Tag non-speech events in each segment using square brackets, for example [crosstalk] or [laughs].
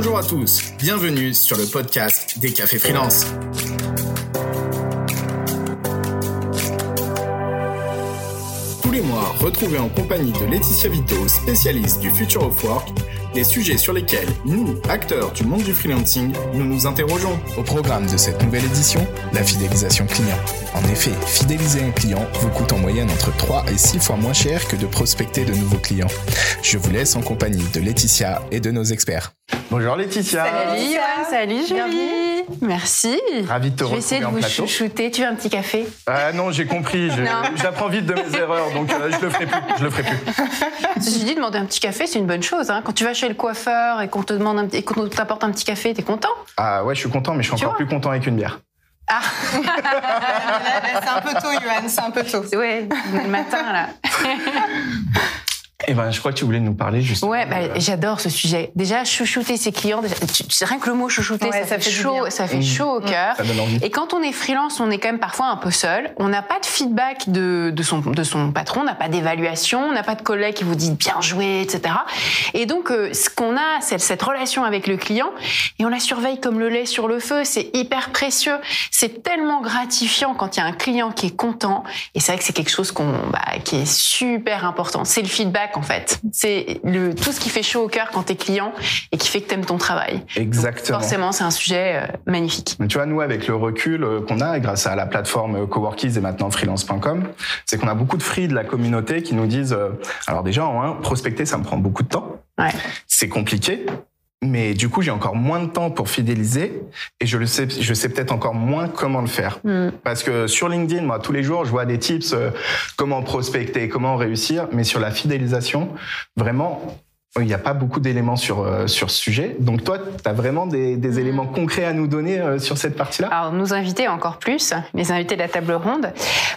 Bonjour à tous, bienvenue sur le podcast des cafés freelance. Tous les mois, retrouvez en compagnie de Laetitia Vito, spécialiste du Future of Work, des sujets sur lesquels nous, acteurs du monde du freelancing, nous nous interrogeons. Au programme de cette nouvelle édition, la fidélisation client. En effet, fidéliser un client vous coûte en moyenne entre 3 et 6 fois moins cher que de prospecter de nouveaux clients. Je vous laisse en compagnie de Laetitia et de nos experts. Bonjour Laetitia. Salut salut Julie. Merci. Ravi de te Je vais essayer de vous plateau. chouchouter. Tu veux un petit café? Ah non, j'ai compris. J'apprends vite de mes [laughs] erreurs, donc euh, je le ferai plus. Je le ferai plus. J'ai dit demander un petit café, c'est une bonne chose. hein. Quand tu vas chez le coiffeur et qu'on te demande un, et qu'on t'apporte un petit café, t'es content? Ah ouais, je suis content, mais je suis Tu encore plus content avec une bière. Ah, [laughs] C'est un peu tôt, Johan, c'est un peu tôt. ouais, le matin là. [laughs] Eh ben, je crois que tu voulais nous parler justement. Ouais, bah, de- j'adore ce sujet. Déjà, chouchouter ses clients, déjà, tu- tu- rien que le mot chouchouter, Ouais, ça, ça fait, chaud, bien. ça fait Mmh. chaud au cœur. Ça donne envie. Et quand on est freelance, on est quand même parfois un peu seul. On n'a pas de feedback de, de, son, de son patron, on n'a pas d'évaluation, on n'a pas de collègue qui vous dit bien joué, etc. Et donc, euh, ce qu'on a, c'est cette relation avec le client et on la surveille comme le lait sur le feu. C'est hyper précieux. C'est tellement gratifiant quand il y a un client qui est content. Et c'est vrai que c'est quelque chose qu'on, bah, qui est super important. C'est le feedback, en fait. C'est le, tout ce qui fait chaud au cœur quand t'es client et qui fait que t'aimes ton travail. Exactement. Forcément, c'est un sujet euh, magnifique. Mais tu vois, nous, avec le recul euh, qu'on a, grâce à la plateforme euh, Coworkies et maintenant freelance.com, c'est qu'on a beaucoup de free de la communauté qui nous disent, alors déjà, prospecter, ça me prend beaucoup de temps. Ouais. C'est compliqué. Mais du coup, j'ai encore moins de temps pour fidéliser et je le sais, je sais peut-être encore moins comment le faire. Hmm. Parce que sur LinkedIn, moi, tous les jours, je vois des tips, euh, comment prospecter, comment réussir, mais sur la fidélisation, vraiment, il n'y a pas beaucoup d'éléments sur, euh, sur ce sujet. Donc toi, tu as vraiment des, des éléments concrets à nous donner euh, sur cette partie-là? Alors, nous inviter encore plus, les invités de la table ronde.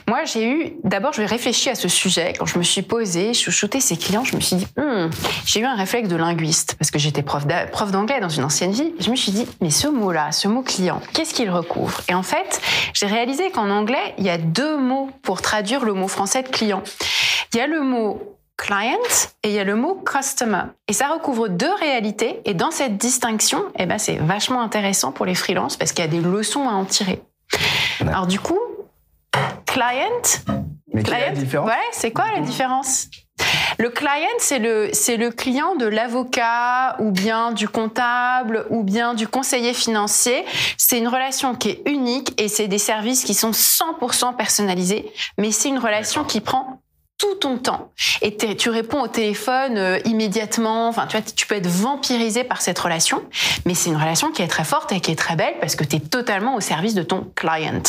Moi, j'ai eu, d'abord, je réfléchi à ce sujet. Quand je me suis posée, je chouchoutais ces clients, je me suis dit, Hmm, j'ai eu un réflexe de linguiste, parce que j'étais prof d'anglais dans une ancienne vie. Je me suis dit, mais ce mot-là, ce mot client, qu'est-ce qu'il recouvre? Et en fait, j'ai réalisé qu'en anglais, il y a deux mots pour traduire le mot français de client. Il y a le mot client et il y a le mot customer. Et ça recouvre deux réalités. Et dans cette distinction, eh ben, c'est vachement intéressant pour les freelances parce qu'il y a des leçons à en tirer. Alors du coup, client, Mais quelle est la client, différence? ouais, c'est quoi la différence? Le client, c'est le, c'est le client de l'avocat ou bien du comptable ou bien du conseiller financier. C'est une relation qui est unique et c'est des services qui sont 100% personnalisés, mais c'est une relation qui prend tout ton temps. Et tu réponds au téléphone euh, immédiatement. Enfin, tu vois, tu peux être vampirisé par cette relation, mais c'est une relation qui est très forte et qui est très belle parce que tu es totalement au service de ton client.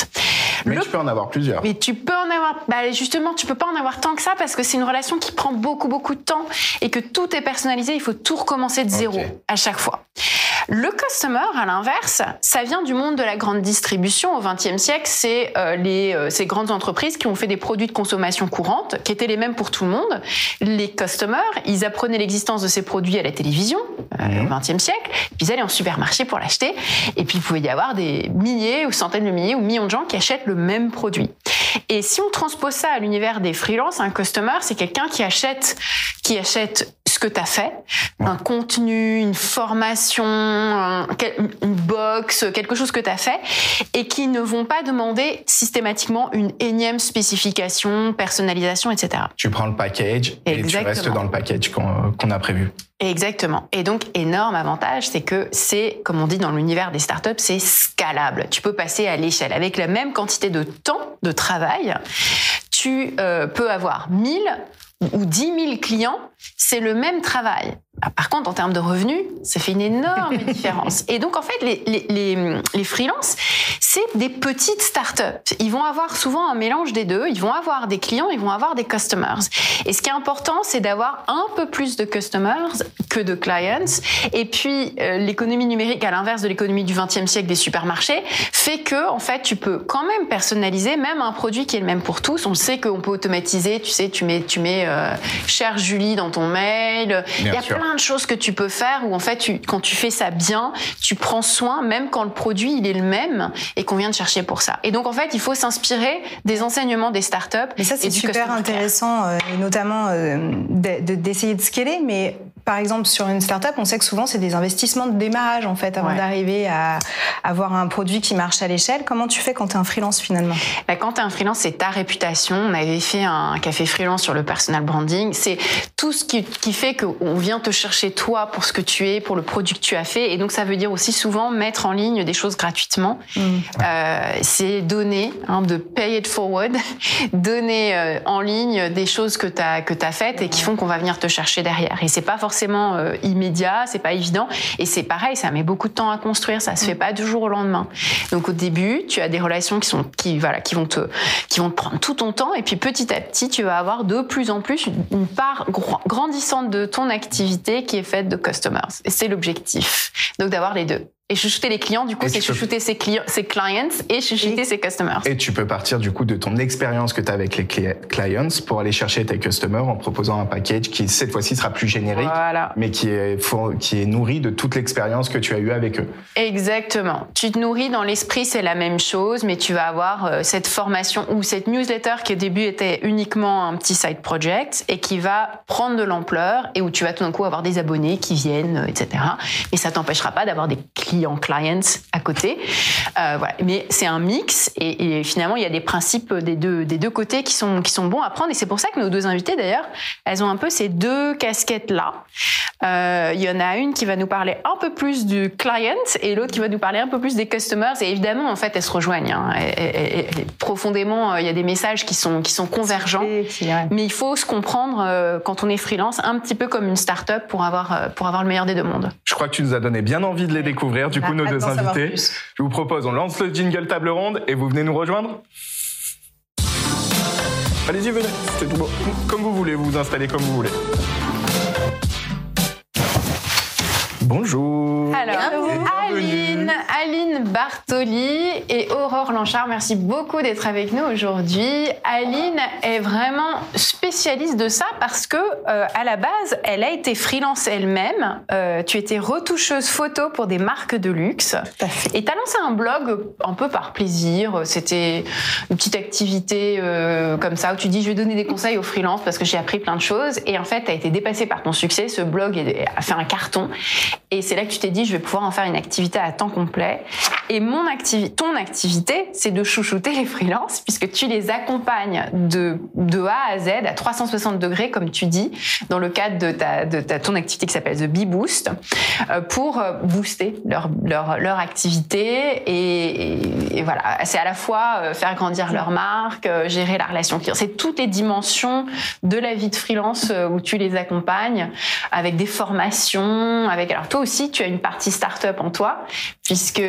Mais Le tu peux en avoir plusieurs. mais tu peux en avoir, bah justement, tu peux pas en avoir tant que ça parce que c'est une relation qui prend beaucoup, beaucoup de temps et que tout est personnalisé. Il faut tout recommencer de zéro à chaque fois. Le customer, à l'inverse, ça vient du monde de la grande distribution. Au XXe siècle, c'est euh, les euh, ces grandes entreprises qui ont fait des produits de consommation courante, qui étaient les mêmes pour tout le monde. Les customers, ils apprenaient l'existence de ces produits à la télévision euh, Mhm. au XXe siècle, puis ils allaient en supermarché pour l'acheter, et puis il pouvait y avoir des milliers ou centaines de milliers ou millions de gens qui achètent le même produit. Et si on transpose ça à l'univers des freelances, un customer, c'est quelqu'un qui achète, qui achète que tu as fait, un contenu, une formation, un- une box, quelque chose que tu as fait, et qui ne vont pas demander systématiquement une énième spécification, personnalisation, etc. Tu prends le package et tu restes dans le package qu'on qu'on a prévu. Exactement. Et donc, énorme avantage, c'est que c'est, comme on dit dans l'univers des startups, c'est scalable. Tu peux passer à l'échelle. Avec la même quantité de temps de travail, tu euh, peux avoir 1000 ou 10 000 clients, c'est le même travail. Bah, Par contre, en termes de revenus, ça fait une énorme [laughs] différence. Et donc, en fait, les, les, les, les freelances, c'est des petites startups. Ils vont avoir souvent un mélange des deux. Ils vont avoir des clients, ils vont avoir des customers. Et ce qui est important, c'est d'avoir un peu plus de customers que de clients. Et puis, euh, l'économie numérique, à l'inverse de l'économie du 20e siècle des supermarchés, fait que, en fait, tu peux quand même personnaliser même un produit qui est le même pour tous. On sait qu'on peut automatiser. Tu sais, tu mets, tu mets, euh, cher Julie dans ton mail. Il y a sûr. plein de choses que tu peux faire où, en fait, tu, quand tu fais ça bien, tu prends soin, même quand le produit, il est le même et qu'on vient de chercher pour ça. Et donc, en fait, il faut s'inspirer des enseignements des startups. Mais ça, et c'est super intéressant, euh, et notamment euh, de- de- d'essayer de, scaler. Mais par exemple, sur une startup, on sait que souvent c'est des investissements de démarrage en fait avant Ouais. d'arriver à avoir un produit qui marche à l'échelle. Comment tu fais quand tu es un freelance finalement? Bah, quand tu es un freelance, c'est ta réputation. On avait fait un café freelance sur le personal branding. C'est tout ce qui, qui fait qu'on vient te chercher toi pour ce que tu es, pour le produit que tu as fait. Et donc, ça veut dire aussi souvent mettre en ligne des choses gratuitement. Euh, c'est donner, hein, de pay it forward, [laughs] donner euh, en ligne des choses que tu as, que as faites et qui font qu'on va venir te chercher derrière. Et c'est pas forcément euh, immédiat, c'est pas évident. Et c'est pareil, ça met beaucoup de temps à construire, ça se fait pas du jour au lendemain. Donc au début, tu as des relations qui sont qui voilà, qui vont te qui vont te prendre tout ton temps et puis petit à petit, tu vas avoir de plus en plus une- part grandissante de ton activité qui est faite de customers. Et c'est l'objectif. Donc d'avoir les deux. Et chouchouter les clients, du coup, Et c'est tu peux- chouchouter ses clients, ses clients et chouchouter ses customers. Et tu peux partir du coup de ton expérience que tu as avec les cli- clients pour aller chercher tes customers en proposant un package qui cette fois-ci sera plus générique, Voilà. mais qui est, four- qui est nourri de toute l'expérience que tu as eue avec eux. Exactement. Tu te nourris dans l'esprit, c'est la même chose, mais tu vas avoir euh, cette formation ou cette newsletter qui au début était uniquement un petit side project et qui va prendre de l'ampleur et où tu vas tout d'un coup avoir des abonnés qui viennent, euh, etc. Et ça t'empêchera pas d'avoir des clients clients à côté. Euh, voilà. Mais c'est un mix et, et finalement il y a des principes des deux des deux côtés qui sont qui sont bons à prendre et c'est pour ça que nos deux invités d'ailleurs, elles ont un peu ces deux casquettes là. Euh, Il y en a une qui va nous parler un peu plus du client et l'autre qui va nous parler un peu plus des customers. Et évidemment, en fait, elles se rejoignent. hein. Et- et- et- et profondément, euh, il y a des messages qui sont, qui sont convergents. Mais il faut se comprendre euh, quand on est freelance un petit peu comme une start-up pour avoir, pour avoir le meilleur des deux mondes. Je crois que tu nous as donné bien envie de les découvrir, du coup, nos deux invités. Je vous propose, on lance le jingle table ronde et vous venez nous rejoindre Allez-y, venez, c'est tout beau. Comme vous voulez, vous vous installez comme vous voulez. Bonjour. Alors. Aline, Aline Bartoli et Aurore Lanchard, merci beaucoup d'être avec nous aujourd'hui. Aline est vraiment spécialiste de ça parce que euh, à la base, elle a été freelance elle-même. Euh, tu étais retoucheuse photo pour des marques de luxe et tu as lancé un blog un peu par plaisir. C'était une petite activité euh, comme ça où tu dis je vais donner des conseils aux freelances parce que j'ai appris plein de choses et en fait, tu as été dépassée par ton succès. Ce blog a fait un carton et c'est là que tu t'es dit, je vais pouvoir en faire une activité à temps complet. Et mon activi ton activité, c'est de chouchouter les freelances, puisque tu les accompagnes de, de A à Z, à 360 degrés, comme tu dis, dans le cadre de, ta, de ta, ton activité qui s'appelle The Bee Boost, euh, pour euh, booster leur, leur, leur activité. Et, et- voilà, c'est à la fois euh, faire grandir leur marque, gérer la relation client. C'est toutes les dimensions de la vie de freelance où tu les accompagnes avec des formations, avec alors toi aussi tu as une partie start-up en toi puisque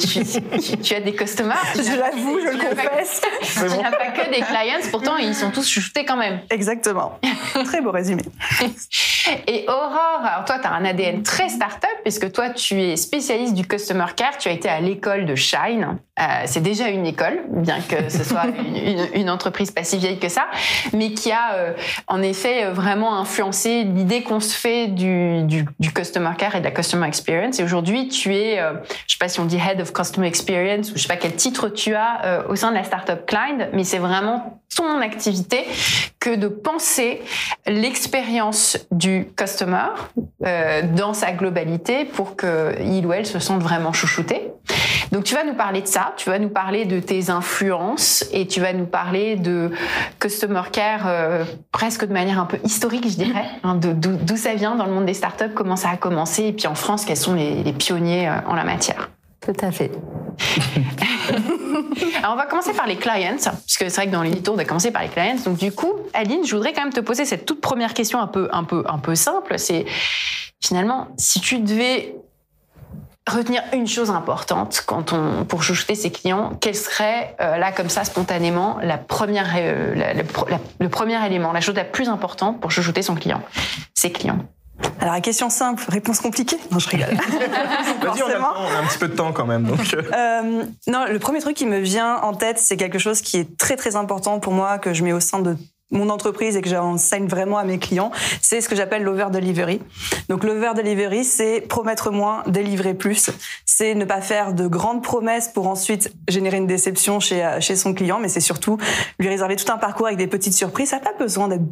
tu, tu- tu as des customers. Je l'avoue, je le n'as pas- confesse. [laughs] Tu n'as pas que des clients, pourtant ils sont tous chouchoutés quand même. Exactement. [laughs] Très beau résumé. Et Aurore, alors toi, tu as un ADN très start-up, puisque toi, tu es spécialiste du Customer Care, tu as été à l'école de Shine. Euh, c'est déjà une école, bien que ce soit [laughs] une, une- une entreprise pas si vieille que ça, mais qui a euh, en effet euh, vraiment influencé l'idée qu'on se fait du, du, du Customer Care et de la Customer Experience. Et aujourd'hui, tu es, euh, sais pas si on dit Head of Customer Experience, ou je sais pas quel titre tu as euh, au sein de la startup Klein, mais c'est vraiment ton activité que de penser l'expérience du customer euh, dans sa globalité pour que il ou elle se sente vraiment chouchouté. Donc tu vas nous parler de ça, tu vas nous parler de tes influences et tu vas nous parler de customer care euh, presque de manière un peu historique, je dirais, hein, d'où ça vient dans le monde des startups, comment ça a commencé et puis en France quels sont les, les pionniers euh, en la matière. Tout à fait. [laughs] Alors on va commencer par les clients, puisque c'est vrai que dans l'édito on a commencé par les clients. Donc du coup, Aline, je voudrais quand même te poser cette toute première question un peu, un peu, un peu simple. C'est finalement si tu devais retenir une chose importante quand on pour chouchouter ses clients, quelle serait euh, là comme ça spontanément la première, euh, la- le pro- la- le premier élément, la chose la plus importante pour chouchouter son client, ses clients. Alors, la question simple, réponse compliquée? Non, je rigole. [laughs] Vas-y, on a, le Forcément. temps, on a un petit peu de temps quand même. Donc, Euh, non, le premier truc qui me vient en tête, c'est quelque chose qui est très très important pour moi, que je mets au sein de mon entreprise et que j'enseigne vraiment à mes clients, c'est ce que j'appelle l'over delivery. Donc l'over delivery, c'est promettre moins, délivrer plus. C'est ne pas faire de grandes promesses pour ensuite générer une déception chez, euh, chez son client, mais c'est surtout lui réserver tout un parcours avec des petites surprises. Ça n'a pas besoin d'être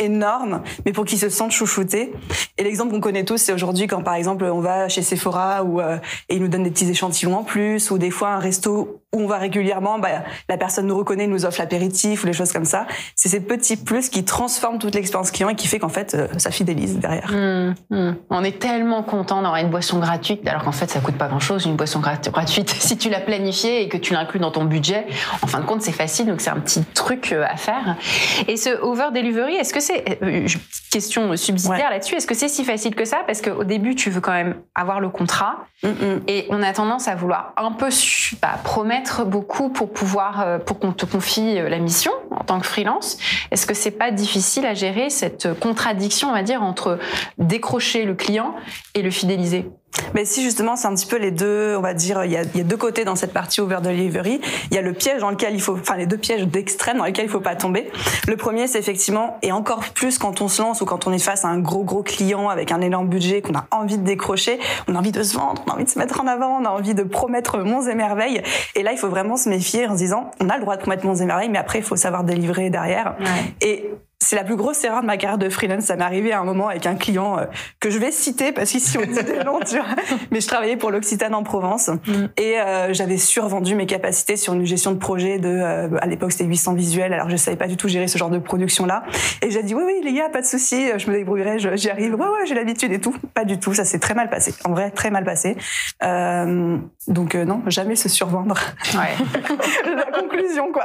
énorme, mais pour qu'ils se sentent chouchoutés. Et l'exemple qu'on connaît tous, c'est aujourd'hui quand par exemple on va chez Sephora ou euh, et ils nous donnent des petits échantillons en plus, ou des fois un resto où on va régulièrement, bah, la personne nous reconnaît, nous offre l'apéritif ou des choses comme ça. C'est ces petits plus qui transforment toute l'expérience client et qui fait qu'en fait euh, ça fidélise derrière. Hum, hum. On est tellement content d'avoir une boisson gratuite, alors qu'en fait ça coûte pas grand-chose une boisson grat- gratuite. [laughs] Si tu l'as planifiée et que tu l'inclus dans ton budget, en fin de compte c'est facile, donc c'est un petit truc euh, à faire. Et ce over delivery, est-ce que c'est euh, je- question subsidiaire Ouais. là-dessus Est-ce que c'est si facile que ça? Parce qu'au début tu veux quand même avoir le contrat. Mm, mm. Et on a tendance à vouloir un peu bah, promettre beaucoup pour pouvoir euh, pour qu'on te confie euh, la mission en tant que freelance. Est-ce que c'est pas difficile à gérer cette contradiction, on va dire, entre décrocher le client et le fidéliser? Mais si justement, c'est un petit peu les deux, on va dire, il y a, il y a deux côtés dans cette partie over delivery. Il y a le piège dans lequel il faut, enfin les deux pièges d'extrême dans lesquels il faut pas tomber. Le premier, c'est effectivement, et encore plus quand on se lance ou quand on est face à un gros gros client avec un énorme budget qu'on a envie de décrocher, on a envie de se vendre, on a envie de se mettre en avant, on a envie de promettre monts et merveilles. Et là, il faut vraiment se méfier en se disant, on a le droit de promettre monts et merveilles, mais après, il faut savoir délivrer derrière. Et c'est la plus grosse erreur de ma carrière de freelance. Ça m'est arrivé à un moment avec un client euh, que je vais citer parce qu'ici on dit des [laughs] noms, tu vois. Mais je travaillais pour l'Occitane en Provence et euh, j'avais survendu mes capacités sur une gestion de projet de, euh, à l'époque c'était 800 visuels, alors je savais pas du tout gérer ce genre de production là. Et j'ai dit oui oui les gars, pas de souci, je me débrouillerai, j'y arrive. Ouais ouais j'ai l'habitude et tout. Pas du tout, ça s'est très mal passé. En vrai très mal passé. Euh, donc euh, non, jamais se survendre. Ouais. [laughs] la conclusion quoi.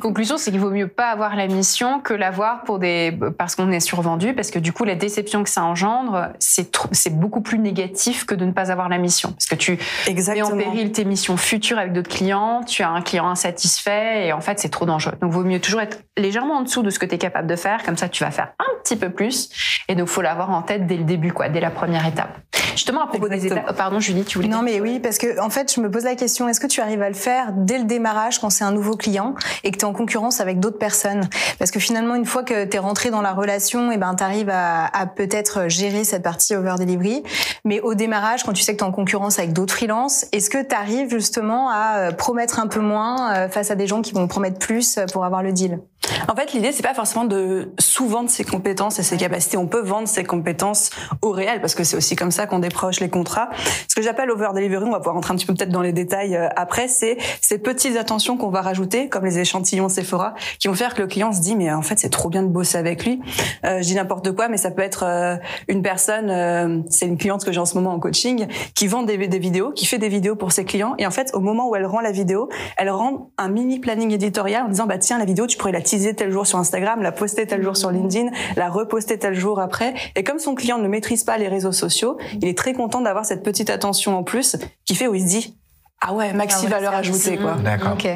Conclusion, c'est qu'il vaut mieux pas avoir la mission que l'avoir pour des parce qu'on est survendu, parce que du coup la déception que ça engendre, c'est beaucoup plus négatif que de ne pas avoir la mission, parce que tu mets Exactement. en péril tes missions futures avec d'autres clients, tu as un client insatisfait et en fait c'est trop dangereux. Donc vaut mieux toujours être légèrement en dessous de ce que tu es capable de faire, comme ça tu vas faire un petit peu plus et donc faut l'avoir en tête dès le début quoi, dès la première étape. Justement à propos des étapes, pardon Julie, tu voulais Non, mais oui, parce que en fait, je me pose la question est-ce que tu arrives à le faire dès le démarrage quand c'est un nouveau client et que tu es en concurrence avec d'autres personnes? Parce que finalement, une fois que tu es rentré dans la relation, et ben, tu arrives à, à peut-être gérer cette partie over delivery. Mais au démarrage, quand tu sais que tu es en concurrence avec d'autres freelances, est-ce que tu arrives justement à euh, promettre un peu moins euh, face à des gens qui vont promettre plus pour avoir le deal? En fait, l'idée, c'est pas forcément de sous-vendre ses compétences et ses capacités. On peut vendre ses compétences au réel parce que c'est aussi comme ça qu'on déproche les contrats. Ce que j'appelle over delivery, on va pouvoir rentrer un petit peu peut-être dans les détails euh, après, c'est ces petites attentions qu'on va rajouter, comme les échantillons Sephora, qui vont faire que le client se dit, mais en fait, c'est trop bien de bosser avec lui. Euh, je dis n'importe quoi, mais ça peut être euh, une personne, euh, c'est une cliente que j'ai en ce moment en coaching, qui vend des, des vidéos, qui fait des vidéos pour ses clients. Et en fait, au moment où elle rend la vidéo, elle rend un mini planning éditorial en disant, bah tiens, la vidéo, tu pourrais la teaser tel jour sur Instagram, la poster tel jour sur LinkedIn, la reposter tel jour après. Et comme son client ne maîtrise pas les réseaux sociaux, il est très content d'avoir cette petite attention en plus qui fait où il se dit, ah ouais, maxi Ah ouais, valeur ajoutée, quoi. D'accord. Ok,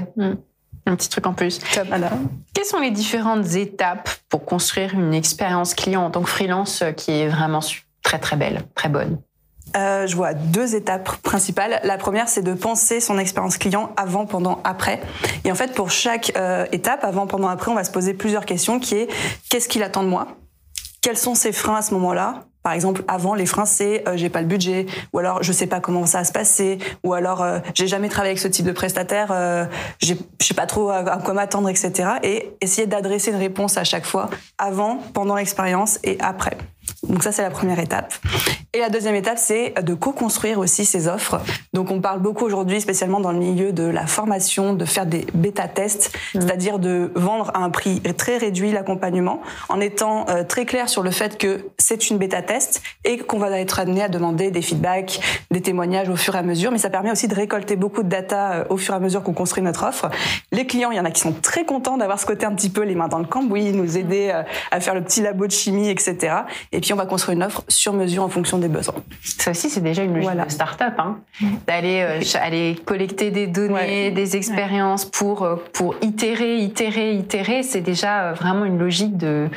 un petit truc en plus. Voilà. Quelles sont les différentes étapes pour construire une expérience client en tant que freelance euh, qui est vraiment très très belle, très bonne? Euh, je vois deux étapes principales. La première, c'est de penser son expérience client avant, pendant, après. Et en fait, pour chaque euh, étape, avant, pendant, après, on va se poser plusieurs questions qui est qu'est-ce qu'il attend de moi? Quels sont ses freins à ce moment-là? Par exemple, avant les freins, c'est euh, j'ai pas le budget, ou alors je sais pas comment ça va se passer, ou alors euh, j'ai jamais travaillé avec ce type de prestataire, euh, je sais pas trop à quoi m'attendre, etc. Et essayer d'adresser une réponse à chaque fois, avant, pendant l'expérience et après. Donc ça, c'est la première étape. Et la deuxième étape, c'est de co-construire aussi ces offres. Donc on parle beaucoup aujourd'hui, spécialement dans le milieu de la formation, de faire des bêta-tests, c'est-à-dire de vendre à un prix très réduit l'accompagnement, en étant euh, très clair sur le fait que c'est une bêta-test et qu'on va être amené à demander des feedbacks, des témoignages au fur et à mesure. Mais ça permet aussi de récolter beaucoup de data euh, au fur et à mesure qu'on construit notre offre. Les clients, il y en a qui sont très contents d'avoir ce côté un petit peu les mains dans le cambouis, nous aider euh, à faire le petit labo de chimie, etc. Et puis on va construire une offre sur mesure en fonction des besoins. Ça aussi, c'est déjà une logique Voilà. de start-up, hein, d'aller euh, aller collecter des données, Ouais. des expériences pour euh, pour itérer, itérer, itérer. C'est déjà euh, vraiment une logique de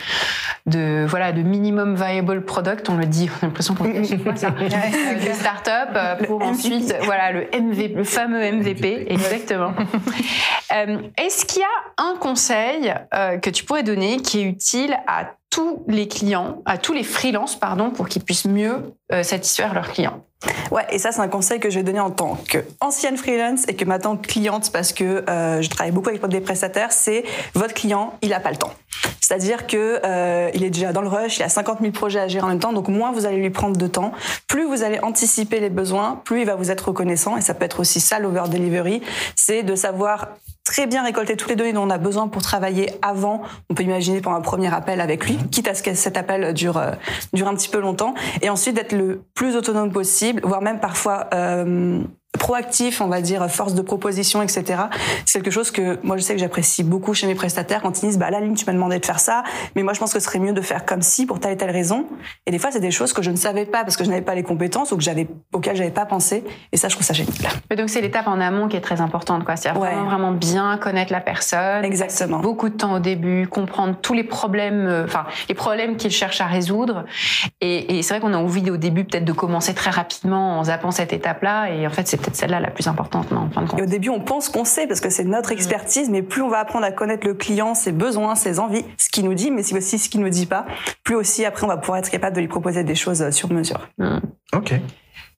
de voilà de minimum viable product. On le dit, on a l'impression qu'on le chaque fois ça. [laughs] [laughs] De start-up pour MVP. ensuite voilà le MVP, le fameux MVP, exactement. Euh, Est-ce qu'il y a un conseil euh, que tu pourrais donner qui est utile à tous les clients, à tous les freelances, pardon, pour qu'ils puissent mieux euh, satisfaire leurs clients. Ouais, et ça c'est un conseil que je vais donner en tant qu'ancienne freelance et que maintenant cliente parce que euh, je travaille beaucoup avec des prestataires, c'est votre client, il a pas le temps. C'est-à-dire que euh, il est déjà dans le rush, il a 50 000 projets à gérer en même temps, donc moins vous allez lui prendre de temps, plus vous allez anticiper les besoins, plus il va vous être reconnaissant. Et ça peut être aussi ça l'over delivery, c'est de savoir très bien récolter toutes les données dont on a besoin pour travailler avant. On peut imaginer pour un premier appel avec lui, quitte à ce que cet appel dure euh, dure un petit peu longtemps, et ensuite d'être le plus autonome possible, voire même parfois euh, proactif, on va dire force de proposition, etc. C'est quelque chose que moi je sais que j'apprécie beaucoup chez mes prestataires quand ils disent bah la ligne tu m'as demandé de faire ça, mais moi je pense que ce serait mieux de faire comme si pour telle et telle raison. Et des fois c'est des choses que je ne savais pas parce que je n'avais pas les compétences ou que j'avais auxquelles j'avais pas pensé. Et ça je trouve ça génial. Mais donc c'est l'étape en amont qui est très importante quoi. C'est vraiment vraiment bien connaître la personne. Exactement. Beaucoup de temps au début, comprendre tous les problèmes, euh, enfin les problèmes qu'il cherche à résoudre. Et, et c'est vrai qu'on a envie au début peut-être de commencer très rapidement en zappant cette étape là. Et en fait c'est peut-être celle-là la plus importante, non, en fin de compte. Et au début, on pense qu'on sait parce que c'est notre mm. expertise, mais plus on va apprendre à connaître le client, ses besoins, ses envies, ce qu'il nous dit, mais aussi ce qu'il nous dit pas, plus aussi après on va pouvoir être capable de lui proposer des choses sur mesure. Mm. Ok.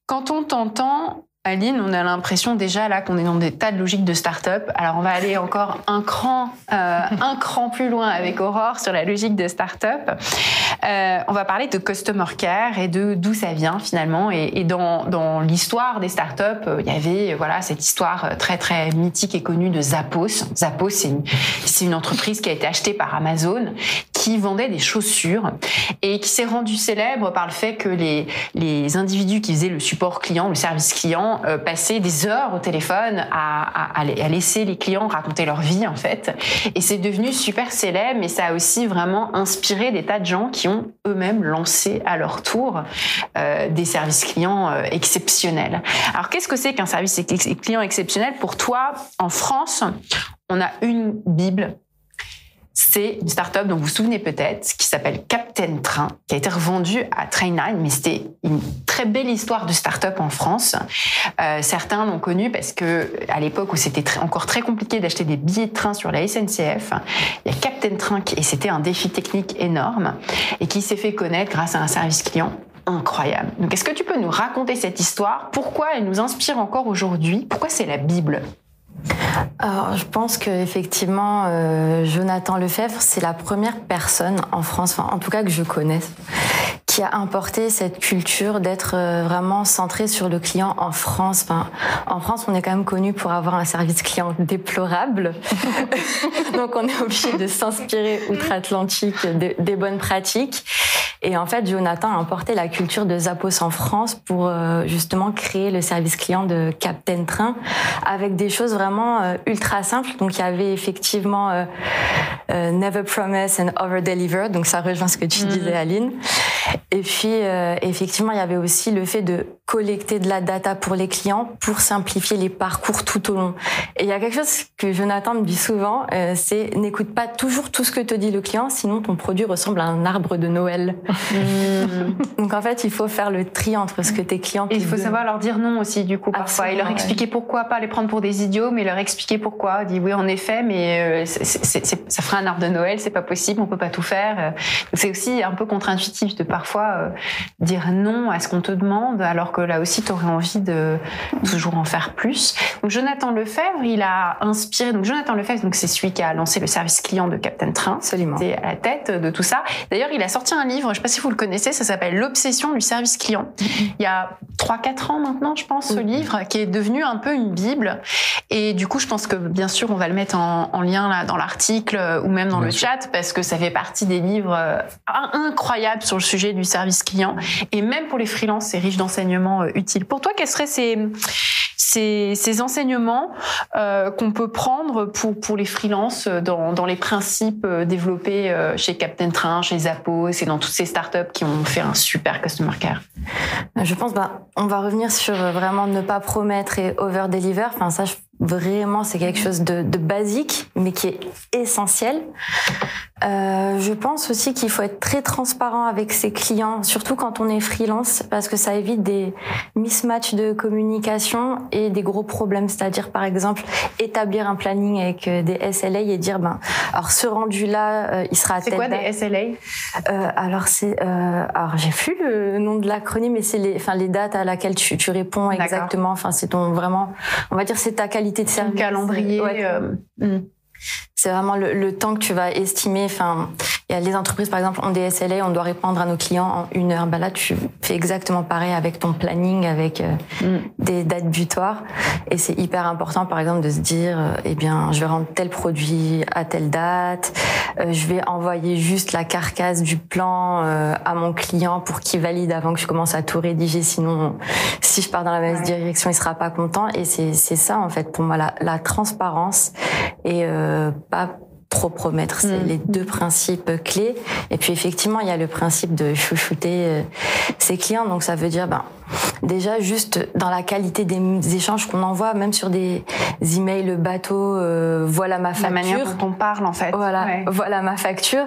Quand on t'entend, Aline, on a l'impression déjà là qu'on est dans des tas de logiques de start-up. Alors on va aller encore un cran, euh, un cran plus loin avec Aurore sur la logique de start-up. Euh, on va parler de customer care et de d'où ça vient finalement. Et, dans, dans l'histoire des start-up, euh, il y avait voilà cette histoire très très mythique et connue de Zappos. Zappos, c'est une, c'est une entreprise qui a été achetée par Amazon, qui vendait des chaussures et qui s'est rendue célèbre par le fait que les les individus qui faisaient le support client, le service client euh, passer des heures au téléphone à, à, à, laisser les clients raconter leur vie en fait. Et c'est devenu super célèbre, mais ça a aussi vraiment inspiré des tas de gens qui ont eux-mêmes lancé à leur tour euh, des services clients euh, exceptionnels. Alors qu'est-ce que c'est qu'un service client exceptionnel? Pour toi En France, on a une bible c'est une start-up dont vous vous souvenez peut-être, qui s'appelle Captain Train, qui a été revendue à Trainline, mais c'était une très belle histoire de start-up en France. Euh, certains l'ont connue parce que à l'époque où c'était encore très compliqué d'acheter des billets de train sur la SNCF, il y a Captain Train et c'était un défi technique énorme et qui s'est fait connaître grâce à un service client incroyable. Donc est-ce que tu peux nous raconter cette histoire? Pourquoi elle nous inspire encore aujourd'hui? Pourquoi c'est la Bible? Alors, je pense qu'effectivement, euh, Jonathan Lefebvre, c'est la première personne en France, enfin, en tout cas que je connaisse, qui a importé cette culture d'être euh, vraiment centré sur le client en France. Enfin, en France, on est quand même connu pour avoir un service client déplorable. [laughs] Donc, on est obligé de s'inspirer outre-Atlantique des bonnes pratiques. Et en fait, Jonathan a importé la culture de Zappos en France pour euh, justement créer le service client de Captain Train avec des choses vraiment euh, ultra simples. Donc il y avait effectivement euh, Never Promise and Over Deliver. Donc ça rejoint ce que tu mm. disais, Aline. Et puis effectivement, il y avait aussi le fait de collecter de la data pour les clients pour simplifier les parcours tout au long. Et il y a quelque chose que Jonathan me dit souvent, c'est n'écoute pas toujours tout ce que te dit le client, sinon ton produit ressemble à un arbre de Noël. [laughs] Donc en fait, il faut faire le tri entre ce que tes clients. Et il faut savoir leur dire non aussi, du coup, parfois. et leur expliquer pourquoi, pas les prendre pour des idiots, mais leur expliquer pourquoi. On dit oui, en effet, mais euh, ça ferait un arbre de Noël, c'est pas possible, on peut pas tout faire. Euh, c'est aussi un peu contre-intuitif de parfois euh, dire non à ce qu'on te demande, alors que là aussi, tu aurais envie de toujours en faire plus. Donc Jonathan Lefebvre, il a inspiré. Donc Jonathan Lefebvre, donc c'est celui qui a lancé le service client de Captain Train. Absolument. C'est à la tête de tout ça. D'ailleurs, il a sorti un livre, je pas si vous le connaissez, ça s'appelle L'obsession du service client. Il y a 3-4 ans maintenant, je pense, ce livre, qui est devenu un peu une bible. Et du coup, je pense que bien sûr, on va le mettre en, lien là dans l'article ou même dans le chat, parce que ça fait partie des livres euh, incroyables sur le sujet du service client. Et même pour les freelances, c'est riche d'enseignements euh, utiles. Pour toi, quels seraient ces ces, ces enseignements euh, qu'on peut prendre pour, pour les freelances dans, dans les principes euh, développés euh, chez Captain Train, chez Zappos et dans toutes ces startups qui ont fait un super customer care Je pense bah, on va revenir sur vraiment ne pas promettre et over-deliver. Enfin, ça, Vraiment, c'est quelque chose de, de, basique, mais qui est essentiel. Euh, je pense aussi qu'il faut être très transparent avec ses clients, surtout quand on est freelance, parce que ça évite des mismatchs de communication et des gros problèmes. C'est-à-dire, par exemple, établir un planning avec euh, des SLA et dire, ben, alors ce rendu-là, euh, il sera à C'est quoi des SLA euh, Alors c'est, alors j'ai plus le nom de l'acronyme, mais c'est les, enfin les dates à laquelle tu, tu réponds exactement. Enfin, c'est ton vraiment, on va dire, c'est ta qualité de service. Un calendrier. Ouais, euh, c'est vraiment le, le, temps que tu vas estimer. Enfin, il y a les entreprises, par exemple, ont des SLA, on doit répondre à nos clients en une heure. Bah là, tu fais exactement pareil avec ton planning, avec euh, mm. des dates butoirs. Et c'est hyper important, par exemple, de se dire, euh, eh bien, je vais rendre tel produit à telle date. Euh, je vais envoyer juste la carcasse du plan à mon client pour qu'il valide avant que je commence à tout rédiger. Sinon, si je pars dans la mauvaise ouais. direction, il sera pas content. Et c'est c'est ça, en fait, pour moi, la, la transparence et euh, pas trop promettre. C'est mmh. les deux principes clés. Et puis effectivement, il y a le principe de chouchouter euh, ses clients. Donc ça veut dire, ben, déjà juste dans la qualité des échanges qu'on envoie, même sur des emails bateau, euh, voilà ma facture. La manière dont on parle en fait. Voilà, ouais. voilà ma facture.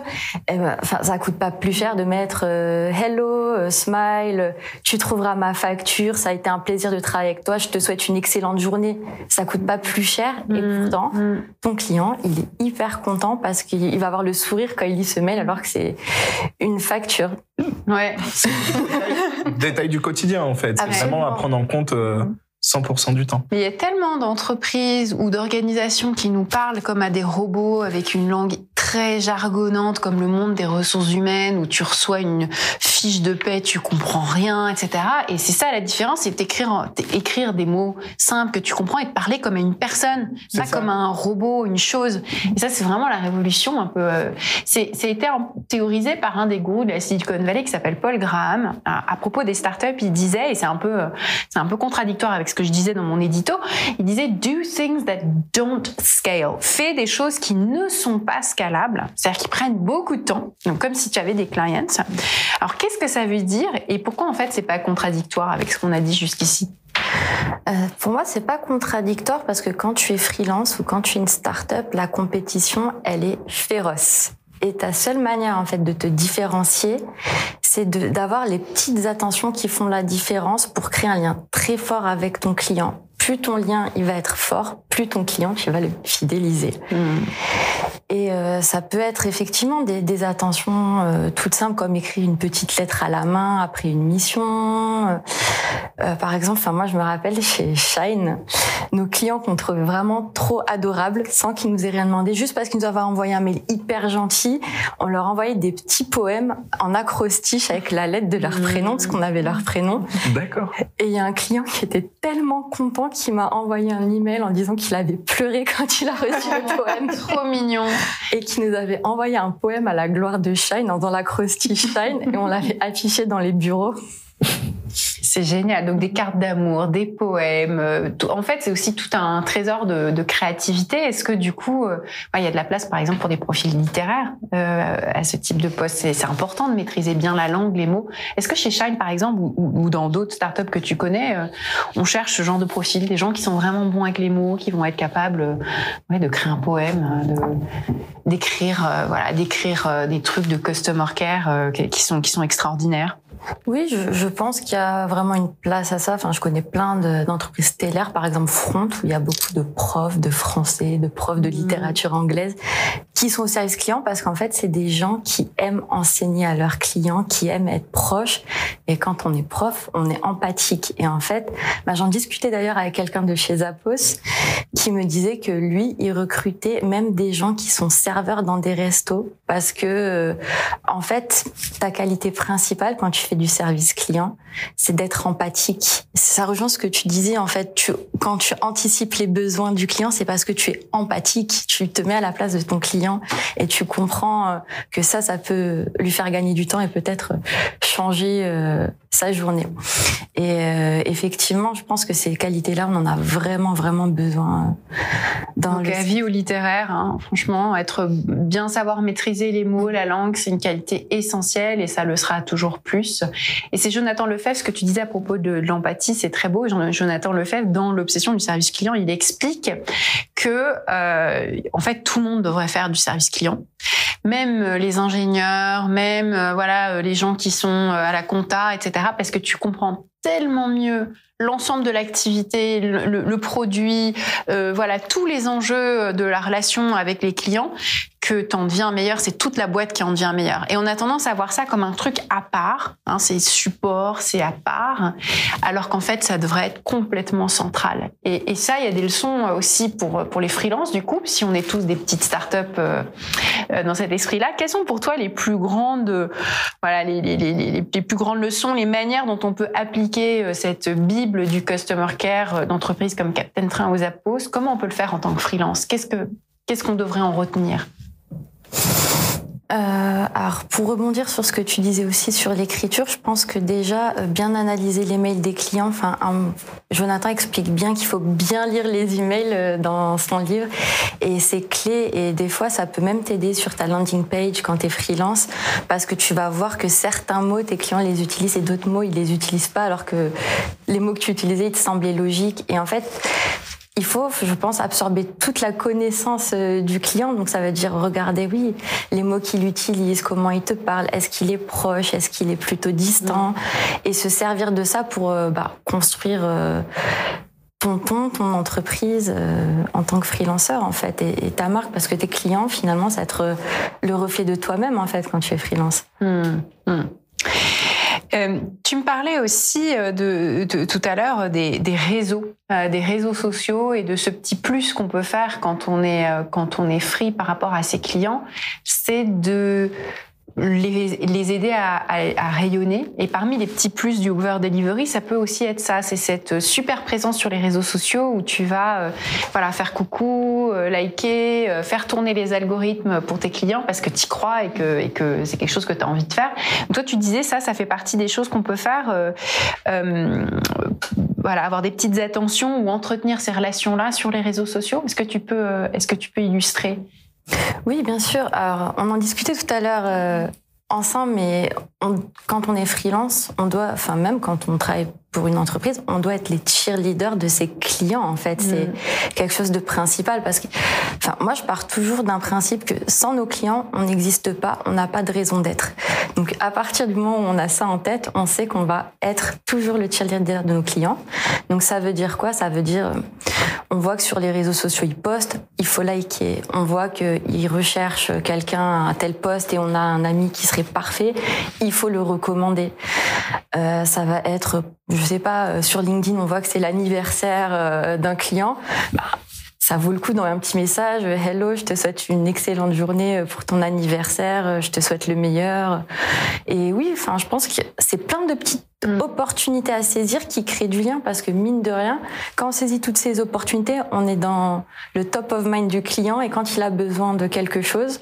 Et ben, enfin, ça coûte pas plus cher de mettre euh, hello, euh, smile, tu trouveras ma facture. Ça a été un plaisir de travailler avec toi. Je te souhaite une excellente journée. Ça coûte pas plus cher. Mmh. Et pourtant, mmh. ton client, il est hyper content parce qu'il va avoir le sourire quand il lit ce mail alors que c'est une facture. Ouais. Détail du quotidien en fait. C'est vraiment à prendre en compte. Euh... 100% du temps. Mais il y a tellement d'entreprises ou d'organisations qui nous parlent comme à des robots avec une langue très jargonnante comme le monde des ressources humaines où tu reçois une fiche de paix, tu comprends rien, etc. Et c'est ça la différence, c'est d'écrire écrire des mots simples que tu comprends et de parler comme à une personne, pas ça. comme à un robot, une chose. Et ça, c'est vraiment la révolution un peu. Euh, c'est été théorisé par un des gourous de la Silicon Valley qui s'appelle Paul Graham à, à, propos des startups. Il disait, et c'est un peu, c'est un peu contradictoire avec ce que je disais dans mon édito, il disait do things that don't scale. Fais des choses qui ne sont pas scalables, c'est-à-dire qui prennent beaucoup de temps, donc comme si tu avais des clients. Alors qu'est-ce que ça veut dire et pourquoi en fait c'est pas contradictoire avec ce qu'on a dit jusqu'ici? Euh, pour moi, c'est pas contradictoire parce que quand tu es freelance ou quand tu es une start-up, la compétition, elle est féroce. Et ta seule manière en fait de te différencier, c'est d'avoir les petites attentions qui font la différence pour créer un lien très fort avec ton client. Plus ton lien il va être fort, plus ton client tu vas le fidéliser. Mmh. Et euh, ça peut être effectivement des, des attentions euh, toutes simples comme écrire une petite lettre à la main après une mission. Euh, par exemple, enfin moi je me rappelle chez Shine, nos clients qu'on trouvait vraiment trop adorables sans qu'ils nous aient rien demandé, juste parce qu'ils nous avaient envoyé un mail hyper gentil, on leur envoyait des petits poèmes en acrostiche avec la lettre de leur mmh. prénom, parce qu'on avait leur prénom. D'accord. Et il y a un client qui était tellement content qu'il m'a envoyé un email en disant qu'il avait pleuré [laughs] quand il a reçu le poème. [laughs] trop mignon. Et qui nous avait envoyé un poème à la gloire de Shine dans l'acrostiche Shine et on l'avait affiché dans les bureaux. C'est génial. Donc des cartes d'amour, des poèmes. Euh, Tout, en fait, c'est aussi tout un trésor de, de créativité. Est-ce que du coup, euh, il y a de la place, par exemple, pour des profils littéraires euh, à ce type de poste? C'est important de maîtriser bien la langue, les mots. Est-ce que chez Shine, par exemple, ou, ou dans d'autres startups que tu connais, euh, on cherche ce genre de profil, des gens qui sont vraiment bons avec les mots, qui vont être capables euh, ouais, de créer un poème, de d'écrire, voilà, d'écrire des trucs de customer care qui sont qui sont extraordinaires? Oui, je, je pense qu'il y a vraiment une place à ça. Enfin, je connais plein d'entreprises stellaires, par exemple Front, où il y a beaucoup de profs de français, de profs de littérature anglaise, qui sont au service client parce qu'en fait, c'est des gens qui aiment enseigner à leurs clients, qui aiment être proches. Et quand on est prof, on est empathique. Et en fait, bah, j'en discutais d'ailleurs avec quelqu'un de chez Zappos qui me disait que lui, il recrutait même des gens qui sont serveurs dans des restos parce que, euh, en fait, ta qualité principale quand tu fais du service client, c'est d'être empathique. Ça rejoint ce que tu disais, en fait, tu, quand tu anticipes les besoins du client, c'est parce que tu es empathique, tu te mets à la place de ton client et tu comprends euh, que ça, ça peut lui faire gagner du temps et peut-être changer euh, sa journée. Et euh, effectivement, je pense que ces qualités-là, on en a vraiment, vraiment besoin dans Donc, le... la vie au littéraire, hein, franchement, être bien savoir maîtriser les mots, la langue, c'est une qualité essentielle et ça le sera toujours plus. Et c'est Jonathan Lefebvre, ce que tu disais à propos de, l'empathie, c'est très beau. Jonathan Lefebvre, dans l'obsession du service client, il explique que, euh, en fait, tout le monde devrait faire du service client même les ingénieurs, même euh, voilà les gens qui sont à la compta, etc. Parce que tu comprends tellement mieux l'ensemble de l'activité, le, produit, euh, voilà tous les enjeux de la relation avec les clients que t'en deviens meilleur, c'est toute la boîte qui en devient meilleure. Et on a tendance à voir ça comme un truc à part, hein, c'est support, c'est à part, alors qu'en fait, ça devrait être complètement central. Et, ça, il y a des leçons aussi pour, pour les freelances, du coup, si on est tous des petites startups euh, euh, dans cet esprit-là. Quelles sont pour toi les plus grandes, voilà, les, les, les, plus grandes leçons, les manières dont on peut appliquer euh, cette bible du customer care d'entreprises comme Captain Train aux Appos Comment on peut le faire en tant que freelance? Qu'est-ce que qu'est-ce qu'on devrait en retenir? Euh, alors pour rebondir sur ce que tu disais aussi sur l'écriture, je pense que déjà euh, bien analyser les mails des clients. Enfin, Jonathan explique bien qu'il faut bien lire les emails euh, dans son livre et c'est clé. Et des fois, ça peut même t'aider sur ta landing page quand tu es freelance parce que tu vas voir que certains mots tes clients les utilisent et d'autres mots ils les utilisent pas alors que les mots que tu utilisais ils te semblaient logiques. Et en fait, il faut, je pense, absorber toute la connaissance euh, du client. Donc ça veut dire regarder, oui, les mots qu'il utilise, comment il te parle, est-ce qu'il est proche, est-ce qu'il est plutôt distant, et se servir de ça pour euh, bah, construire euh, ton ton, ton entreprise en tant que freelanceur en fait, et, ta marque, parce que tes clients, finalement, ça va être le reflet de toi-même en fait quand tu es freelance. Mmh, mmh. Euh, tu me parlais aussi euh, de, tout à l'heure des, des réseaux, euh, des réseaux sociaux et de ce petit plus qu'on peut faire quand on est quand on est free par rapport à ses clients, c'est de les, aider à, rayonner. Et parmi les petits plus du Uber Delivery, ça peut aussi être ça. C'est cette super présence sur les réseaux sociaux où tu vas euh, voilà, faire coucou, euh, liker, euh, faire tourner les algorithmes pour tes clients parce que tu y crois et que, et que c'est quelque chose que tu as envie de faire. toi, tu disais ça, ça fait partie des choses qu'on peut faire. voilà, avoir des petites attentions ou entretenir ces relations-là sur les réseaux sociaux. Est-ce que tu peux, est-ce que tu peux illustrer oui, bien sûr. Alors, on en discutait tout à l'heure euh, ensemble, mais quand on est freelance, on doit, enfin même quand on travaille pour une entreprise, on doit être les cheerleaders de ses clients. En fait, c'est mm. quelque chose de principal parce que, enfin, moi, je pars toujours d'un principe que sans nos clients, on n'existe pas, on n'a pas de raison d'être. Donc, à partir du moment où on a ça en tête, on sait qu'on va être toujours le cheerleader de nos clients. Donc, ça veut dire quoi? Ça veut dire, on voit que sur les réseaux sociaux, ils postent, il faut liker. On voit qu'ils recherchent quelqu'un à tel poste et on a un ami qui serait parfait, il faut le recommander. Euh, ça va être je sais pas, euh, sur LinkedIn, on voit que c'est l'anniversaire euh, d'un client. Bah, ça vaut le coup dans un petit message. Hello, je te souhaite une excellente journée pour ton anniversaire. Je te souhaite le meilleur. Et oui, enfin, je pense que c'est plein de petites mm. opportunités à saisir qui créent du lien parce que mine de rien, quand on saisit toutes ces opportunités, on est dans le top of mind du client et quand il a besoin de quelque chose,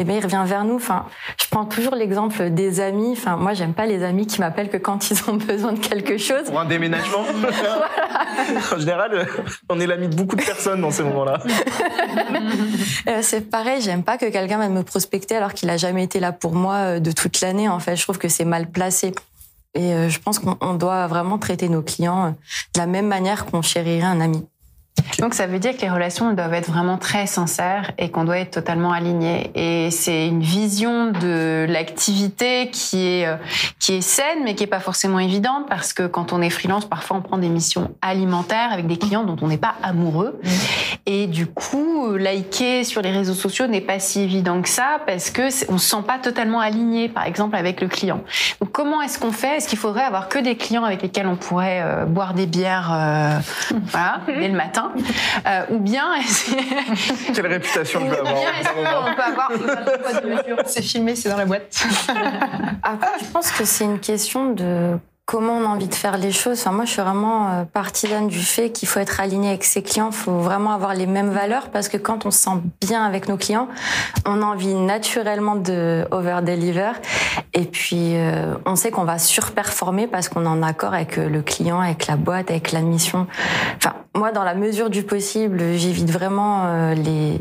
eh bien, il revient vers nous. Enfin, je prends toujours l'exemple des amis. Enfin, moi, j'aime pas les amis qui m'appellent que quand ils ont [laughs] besoin de quelque chose. Pour un déménagement. [laughs] en général, on est l'ami de beaucoup de personnes dans ces moments-là. Euh, c'est pareil, j'aime pas que quelqu'un vienne me prospecter alors qu'il a jamais été là pour moi euh, de toute l'année. En fait, je trouve que c'est mal placé. Et euh, je pense qu'on doit vraiment traiter nos clients de la même manière qu'on chérirait un ami. Donc ça veut dire que les relations doivent être vraiment très sincères et qu'on doit être totalement aligné. Et c'est une vision de l'activité qui est euh, qui est saine, mais qui est pas forcément évidente parce que quand on est freelance, parfois on prend des missions alimentaires avec des clients dont on n'est pas amoureux. Et du coup, liker sur les réseaux sociaux n'est pas si évident que ça parce que on se sent pas totalement aligné, par exemple, avec le client. Donc comment est-ce qu'on fait? Est-ce qu'il faudrait avoir que des clients avec lesquels on pourrait euh, boire des bières, euh, [laughs] voilà, dès le matin? Euh, ou bien [laughs] quelle réputation je peux avoir on peut avoir c'est filmé c'est dans la boîte. [laughs] Après, je pense que c'est une question de comment on a envie de faire les choses. Enfin, moi, je suis vraiment euh, partisane du fait qu'il faut être aligné avec ses clients. Il faut vraiment avoir les mêmes valeurs parce que quand on se sent bien avec nos clients, on a envie naturellement de over-deliver. Et puis, euh, on sait qu'on va surperformer parce qu'on est en accord avec euh, le client, avec la boîte, avec la mission. Enfin, moi, dans la mesure du possible, j'évite vraiment les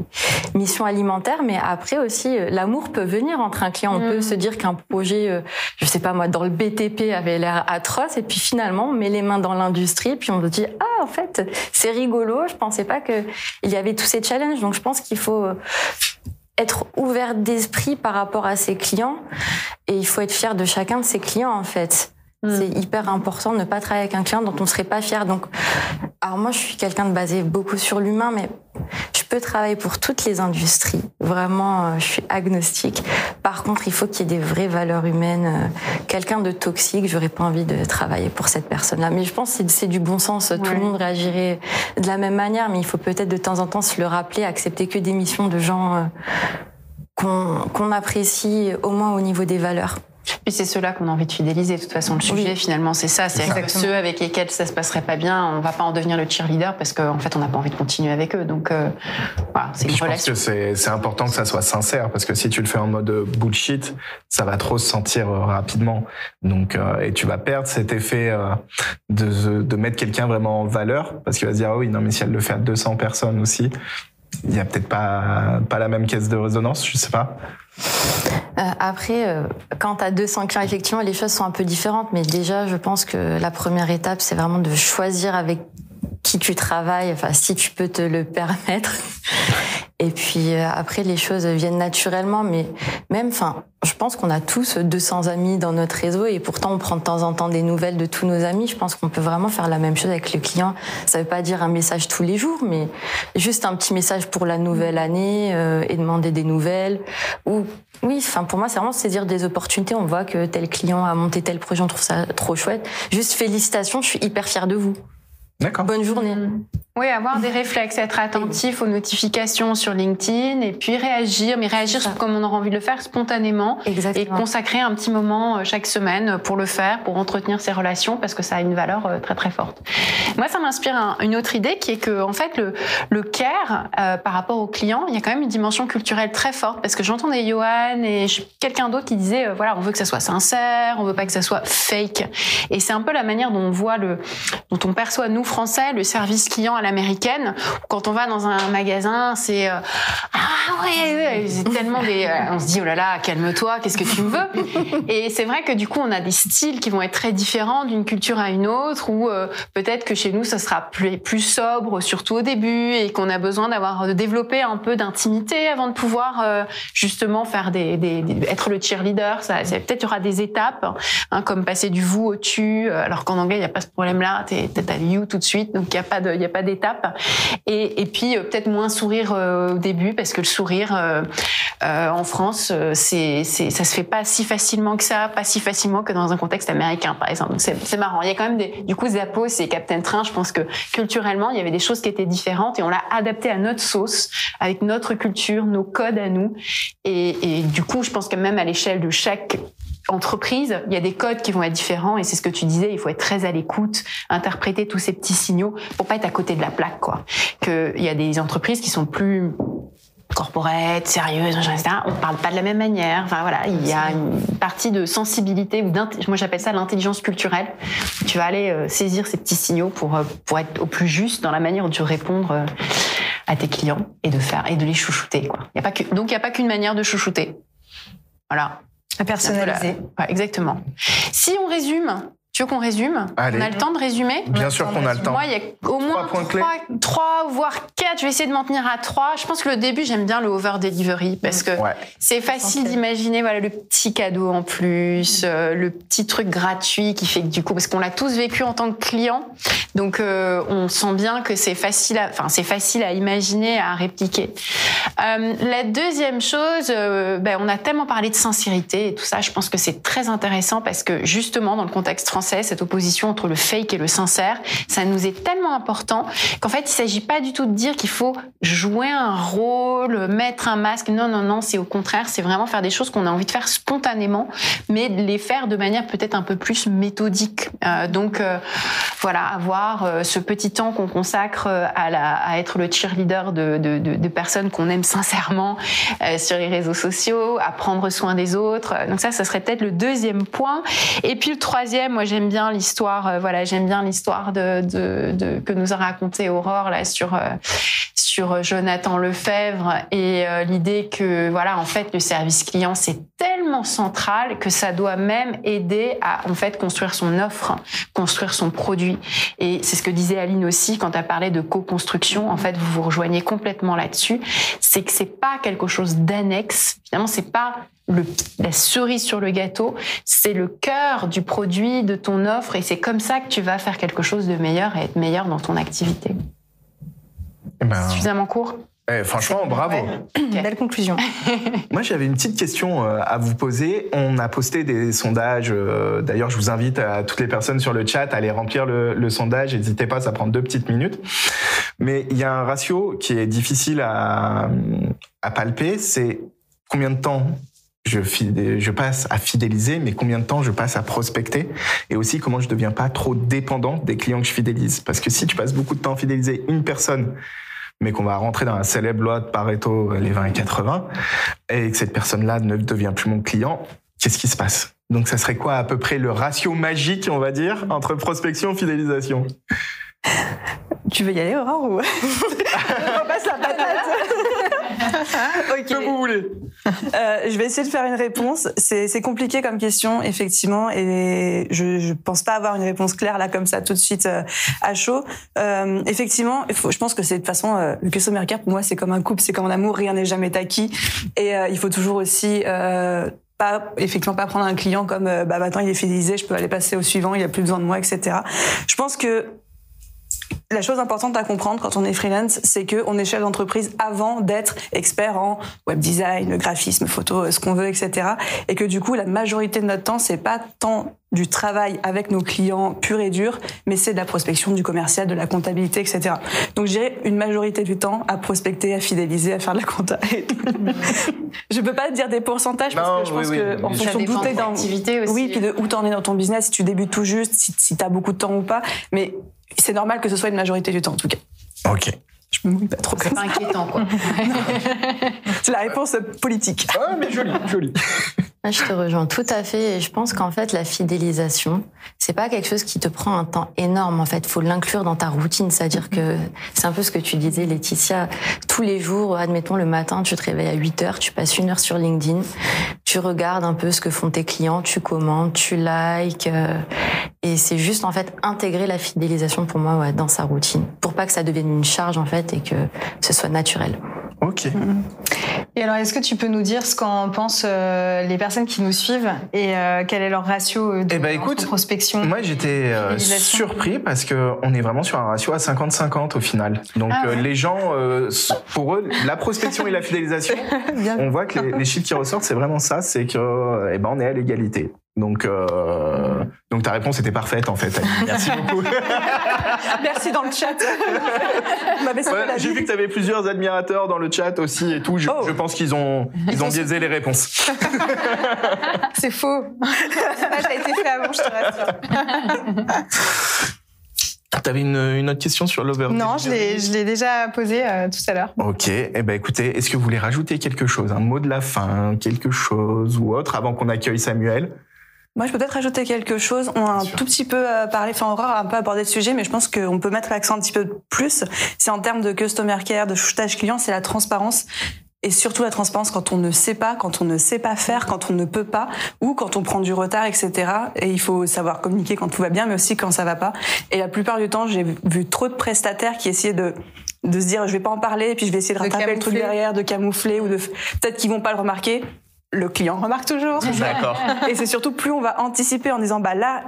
missions alimentaires. Mais après aussi, l'amour peut venir entre un client. On peut mm. se dire qu'un projet, je sais pas moi, dans le BTP avait l'air et puis finalement on met les mains dans l'industrie puis on se dit ah en fait c'est rigolo. Je pensais pas que il y avait tous ces challenges. Donc je pense qu'il faut être ouvert d'esprit par rapport à ses clients. Et il faut être fier de chacun de ses clients en fait Mm. C'est hyper important de ne pas travailler avec un client dont on ne serait pas fier. Donc, alors moi, je suis quelqu'un de basé beaucoup sur l'humain, mais je peux travailler pour toutes les industries. Vraiment, euh, je suis agnostique. Par contre, il faut qu'il y ait des vraies valeurs humaines. Euh, quelqu'un de toxique, j'aurais pas envie de travailler pour cette personne-là. Mais je pense que c'est du bon sens. Tout le monde réagirait de la même manière, mais il faut peut-être de temps en temps se le rappeler, accepter que des missions de gens euh, qu'on apprécie au moins au niveau des valeurs. Puis c'est ceux-là qu'on a envie de fidéliser. De toute façon, le sujet, finalement, c'est ça. C'est ceux avec lesquels ça se passerait pas bien, on va pas en devenir le cheerleader parce qu'en fait, on n'a pas envie de continuer avec eux. Donc, euh, voilà, c'est une je relation. pense que c'est important que ça soit sincère parce que si tu le fais en mode bullshit, ça va trop se sentir euh, rapidement. Donc, euh, et tu vas perdre cet effet de, de mettre quelqu'un vraiment en valeur parce qu'il va se dire, ah oui, non, mais si elle le fait à 200 personnes aussi, il y a peut-être pas, pas la même caisse de résonance, je sais pas. Euh, après, euh, quand tu as 200 clients, effectivement, les choses sont un peu différentes. Mais déjà, je pense que la première étape, c'est vraiment de choisir avec qui tu travailles, enfin, si tu peux te le [laughs] permettre. Et puis euh, après, les choses viennent naturellement. Mais même, enfin, je pense qu'on a tous 200 amis dans notre réseau et pourtant on prend de temps en temps des nouvelles de tous nos amis. Je pense qu'on peut vraiment faire la même chose avec le client. Ça veut pas dire un message tous les jours, mais juste un petit message pour la nouvelle année euh, et demander des nouvelles. Ou oui, enfin pour moi c'est vraiment saisir des opportunités. On voit que tel client a monté tel projet, on trouve ça trop chouette. Juste félicitations, je suis hyper fière de vous. D'accord. Bonne journée. Oui, avoir des réflexes, être attentif aux notifications sur LinkedIn et puis réagir, mais réagir comme on aura envie de le faire spontanément Exactement. et consacrer un petit moment euh, chaque semaine pour le faire, pour entretenir ses relations parce que ça a une valeur euh, très très forte. Moi, ça m'inspire une autre idée qui est que en fait le, le care euh, par rapport aux clients, il y a quand même une dimension culturelle très forte parce que j'entendais Johan et quelqu'un d'autre qui disait voilà, on veut que ça soit sincère, on veut pas que ça soit fake et c'est un peu la manière dont on voit le dont on perçoit nous français le service client à la américaine. Quand on va dans un magasin, c'est euh, ah ouais, c'est tellement des. Euh, on se dit oh là là, calme-toi, qu'est-ce que tu veux? Et c'est vrai que du coup, on a des styles qui vont être très différents d'une culture à une autre, ou euh, peut-être que chez nous, ça sera plus, sobre, surtout au début, et qu'on a besoin d'avoir de développer un peu d'intimité avant de pouvoir justement faire des, être le cheerleader. Ça, peut-être il y aura des étapes, hein, comme passer du vous au tu, alors qu'en anglais il n'y a pas ce problème-là. T'es à you de suite, donc il n'y a pas de, il a pas d'étape et, et puis euh, peut-être moins sourire euh, au début parce que le sourire euh, en France, c'est, c'est, ça se fait pas si facilement que ça, pas si facilement que dans un contexte américain, par exemple. Donc c'est, marrant. Il y a quand même des, du coup, Zappos et Captain Train, je pense que culturellement, il y avait des choses qui étaient différentes et on l'a adapté à notre sauce, avec notre culture, nos codes à nous. Et, et du coup, je pense que même à l'échelle de chaque entreprise, il y a des codes qui vont être différents et c'est ce que tu disais, il faut être très à l'écoute, interpréter tous ces petits signaux pour pas être à côté de la plaque, quoi. Que il y a des entreprises qui sont plus corporate, sérieuses, etc. On parle pas de la même manière. Enfin voilà, il y a une partie de sensibilité ou moi j'appelle ça l'intelligence culturelle. Tu vas aller euh, saisir ces petits signaux pour euh, pour être au plus juste dans la manière tu répondre euh, à tes clients et de faire et de les chouchouter quoi. Donc il y a pas qu'une manière de chouchouter. Voilà. À personnaliser. exactement. Si on résume, tu veux qu'on résume? On a le temps de résumer? Bien sûr qu'on a le temps. Moi, il y a au moins trois, voire quatre. Je vais essayer de m'en tenir à trois. Je pense que le début, j'aime bien le over delivery parce que c'est facile d'imaginer voilà le petit cadeau en plus, euh, le petit truc gratuit qui fait que du coup, parce qu'on l'a tous vécu en tant que client, donc euh, on sent bien que c'est facile, à, enfin c'est facile à imaginer, à répliquer. Euh, la deuxième chose, ben, on a tellement parlé de sincérité et tout ça. Je pense que c'est très intéressant parce que justement dans le contexte français français, cette opposition entre le fake et le sincère. Ça nous est tellement important qu'en fait, il s'agit pas du tout de dire qu'il faut jouer un rôle, mettre un masque. Non, non, non, c'est au contraire, c'est vraiment faire des choses qu'on a envie de faire spontanément, mais de les faire de manière peut-être un peu plus méthodique. Euh, donc euh, voilà, avoir euh, ce petit temps qu'on consacre à, être le cheerleader de, de, de, de personnes qu'on aime sincèrement sur les réseaux sociaux, à prendre soin des autres. Donc ça, ça serait peut-être le deuxième point. Et puis le troisième, moi j'aime bien l'histoire. voilà, j'aime bien l'histoire de, de, que nous a raconté Aurore là sur sur Jonathan Lefebvre et l'idée que voilà, en fait, le service client c'est tellement central que ça doit même aider à en fait construire son offre, construire son produit. Et c'est ce que disait Aline aussi quand elle parlait de co-construction. En fait, vous vous rejoignez complètement là-dessus. C'est que c'est pas quelque chose d'annexe. Finalement, c'est pas le, la cerise sur le gâteau, c'est le cœur du produit, de ton offre, et c'est comme ça que tu vas faire quelque chose de meilleur et être meilleur dans ton activité. Eh ben, Suffisamment court eh, franchement, bravo. Belle conclusion. [laughs] Moi, j'avais une petite question euh, à vous poser. On a posté des sondages. euh, D'ailleurs, je vous invite à toutes les personnes sur le chat à aller remplir le, le sondage. N'hésitez pas, ça prend deux petites minutes. Mais il y a un ratio qui est difficile à, à palper. C'est combien de temps je, passe à fidéliser, mais combien de temps je passe à prospecter, et aussi comment je deviens pas trop dépendant des clients que je fidélise. Parce que si tu passes beaucoup de temps à fidéliser une personne, mais qu'on va rentrer dans la célèbre loi de Pareto, les 20 et 80, et que cette personne-là ne devient plus mon client, qu'est-ce qui se passe? Donc ça serait quoi à peu près le ratio magique, on va dire, entre prospection et fidélisation? Tu veux y aller, Aurore ou... [laughs] On passe la patate. [laughs] ok. Comme vous voulez. Euh, je vais essayer de faire une réponse. C'est compliqué comme question, effectivement, et je, je pense pas avoir une réponse claire là comme ça tout de suite euh, à chaud. Euh, effectivement, il faut, je pense que c'est de toute façon le customer care pour moi c'est comme un couple, c'est comme un amour, rien n'est jamais acquis, et il faut toujours aussi pas effectivement pas prendre un client comme bah maintenant il est fidélisé, je peux aller passer au suivant, il a plus besoin de moi, etc. Je pense que la chose importante à comprendre quand on est freelance, c'est que on est chef d'entreprise avant d'être expert en web design, graphisme, photo, ce qu'on veut, etc. Et que du coup, la majorité de notre temps, c'est pas tant du travail avec nos clients pur et dur, mais c'est de la prospection, du commercial, de la comptabilité, etc. Donc, j'ai une majorité du temps à prospecter, à fidéliser, à faire de la compta. [laughs] je peux pas dire des pourcentages parce que je oui, pense oui, que en fonction d'où t'es de dans aussi. oui, puis de où t'en es dans ton business, si tu débutes tout juste, si, si t'as beaucoup de temps ou pas, mais c'est normal que ce soit une majorité du temps en tout cas. Ok. Je me mouille pas trop C'est inquiétant, quoi. [laughs] C'est la réponse politique. Ah, mais joli, joli. Ah, Je te rejoins tout à fait. Et je pense qu'en fait, la fidélisation, c'est pas quelque chose qui te prend un temps énorme. En fait, faut l'inclure dans ta routine. C'est-à-dire que c'est un peu ce que tu disais, Laetitia. Tous les jours, admettons le matin, tu te réveilles à 8 heures, tu passes une heure sur LinkedIn, tu regardes un peu ce que font tes clients, tu commentes, tu likes. euh, et c'est juste en fait intégrer la fidélisation pour moi ouais, dans sa routine, pour pas que ça devienne une charge en fait et que ce soit naturel. Ok. Et alors, est-ce que tu peux nous dire ce qu'en pensent euh, les personnes qui nous suivent et euh, quel est leur ratio euh, de Eh ben, écoute, prospection Moi, j'étais euh, surpris parce que on est vraiment sur un ratio à 50-50 au final. Donc, Ah euh, ouais. les gens, euh, pour eux, la prospection et la [laughs] fidélisation, on voit que les, les chiffres qui ressortent, c'est vraiment ça, c'est que, eh ben, on est à l'égalité. Donc, euh, donc ta réponse était parfaite en fait. [laughs] Merci beaucoup. [laughs] Merci dans le chat. [laughs] Ouais, J'ai vu que tu avais plusieurs admirateurs dans le chat aussi et tout. Je, Oh. je pense qu'ils ont, ils ont biaisé les réponses. C'est faux. Ça a été fait avant, je te rassure. T'avais une, une autre question sur l'over Non, je l'ai, je l'ai déjà posé euh, tout à l'heure. Ok, eh ben écoutez, est-ce que vous voulez rajouter quelque chose, un mot de la fin, quelque chose ou autre avant qu'on accueille Samuel? Moi, je peux peut-être rajouter quelque chose. On a un tout petit peu parlé, enfin, Aurore a un peu abordé le sujet, mais je pense qu'on peut mettre l'accent un petit peu plus. C'est en termes de customer care, de chouchage client, c'est la transparence. Et surtout la transparence quand on ne sait pas, quand on ne sait pas faire, quand on ne peut pas, ou quand on prend du retard, etc. Et il faut savoir communiquer quand tout va bien, mais aussi quand ça va pas. Et la plupart du temps, j'ai vu trop de prestataires qui essayaient de de se dire je vais pas en parler, puis je vais essayer de De rattraper le truc derrière, de camoufler, ou de peut-être qu'ils vont pas le remarquer. Le client remarque toujours. D'accord. Et c'est surtout plus on va anticiper en disant bah là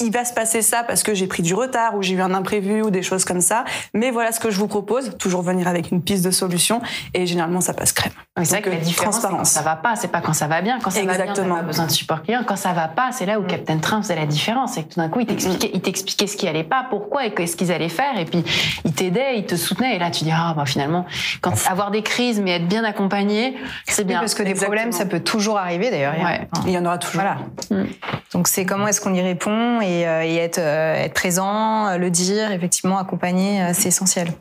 il va se passer ça parce que j'ai pris du retard ou j'ai eu un imprévu ou des choses comme ça. Mais voilà ce que je vous propose. Toujours venir avec une piste de solution et généralement ça passe crème. c'est vrai que la euh, différence, c'est quand ça va pas, c'est pas quand ça va bien. Quand ça Exactement. va bien, pas besoin de support client. Quand ça va pas, c'est là où Mm. Captain Train faisait la différence. C'est que tout d'un coup, il t'expliquait, il t'expliquait ce qui allait pas, pourquoi et qu'est-ce qu'ils allaient faire. Et puis, il t'aidait, il te soutenait. Et là, tu dis, ah, bah, finalement, quand, avoir des crises, mais être bien accompagné, c'est Oui, bien. parce que des Exactement. problèmes, ça peut toujours arriver d'ailleurs. Ouais. Il y en aura toujours. Voilà. Mm. Donc c'est comment est-ce qu'on y répond et, euh, et être, euh, être présent, euh, le dire, effectivement, accompagner, c'est essentiel.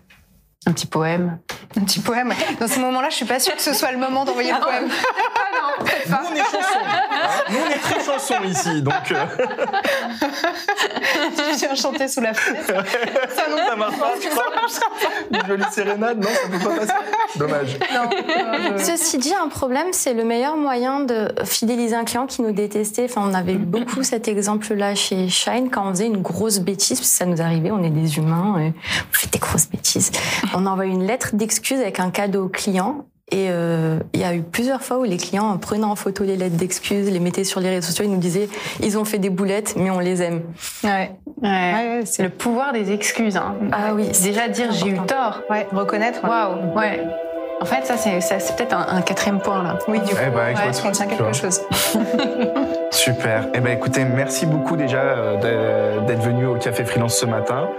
Un petit poème. Un petit poème. Dans ces moments-là, je suis pas sûre que ce soit le moment d'envoyer le poème. Nous, on est chansons. hein. Nous, on est très chansons ici. Donc, euh, Je viens chanter sous la fenêtre. ça, non, ça marche pas. tu crois Une jolie sérénade, non, ça peut pas passer. Dommage. Ceci dit, un problème, c'est le meilleur moyen de fidéliser un client qui nous détestait. Enfin, on avait eu beaucoup cet exemple-là chez Shine quand on faisait une grosse bêtise, parce que ça nous arrivait, on est des humains, et on fait des grosses bêtises. On envoie une lettre d'excuse avec un cadeau au client. Et euh, il y a eu plusieurs fois où les clients prenaient en photo les lettres d'excuses, les mettaient sur les réseaux sociaux, ils nous disaient ils ont fait des boulettes, mais on les aime. Ouais. Ouais. Ouais, c'est le pouvoir des excuses. Hein. Ah oui, Déjà dire j'ai eu tort. Ouais, reconnaître. Waouh, ouais. En fait, ça, c'est, ça, c'est peut-être un, un quatrième point, là. Oui, du coup, Eh ben, ouais, on tient quelque chose. Super. Eh ben, écoutez, merci beaucoup déjà euh, d'être venu au Café Freelance ce matin.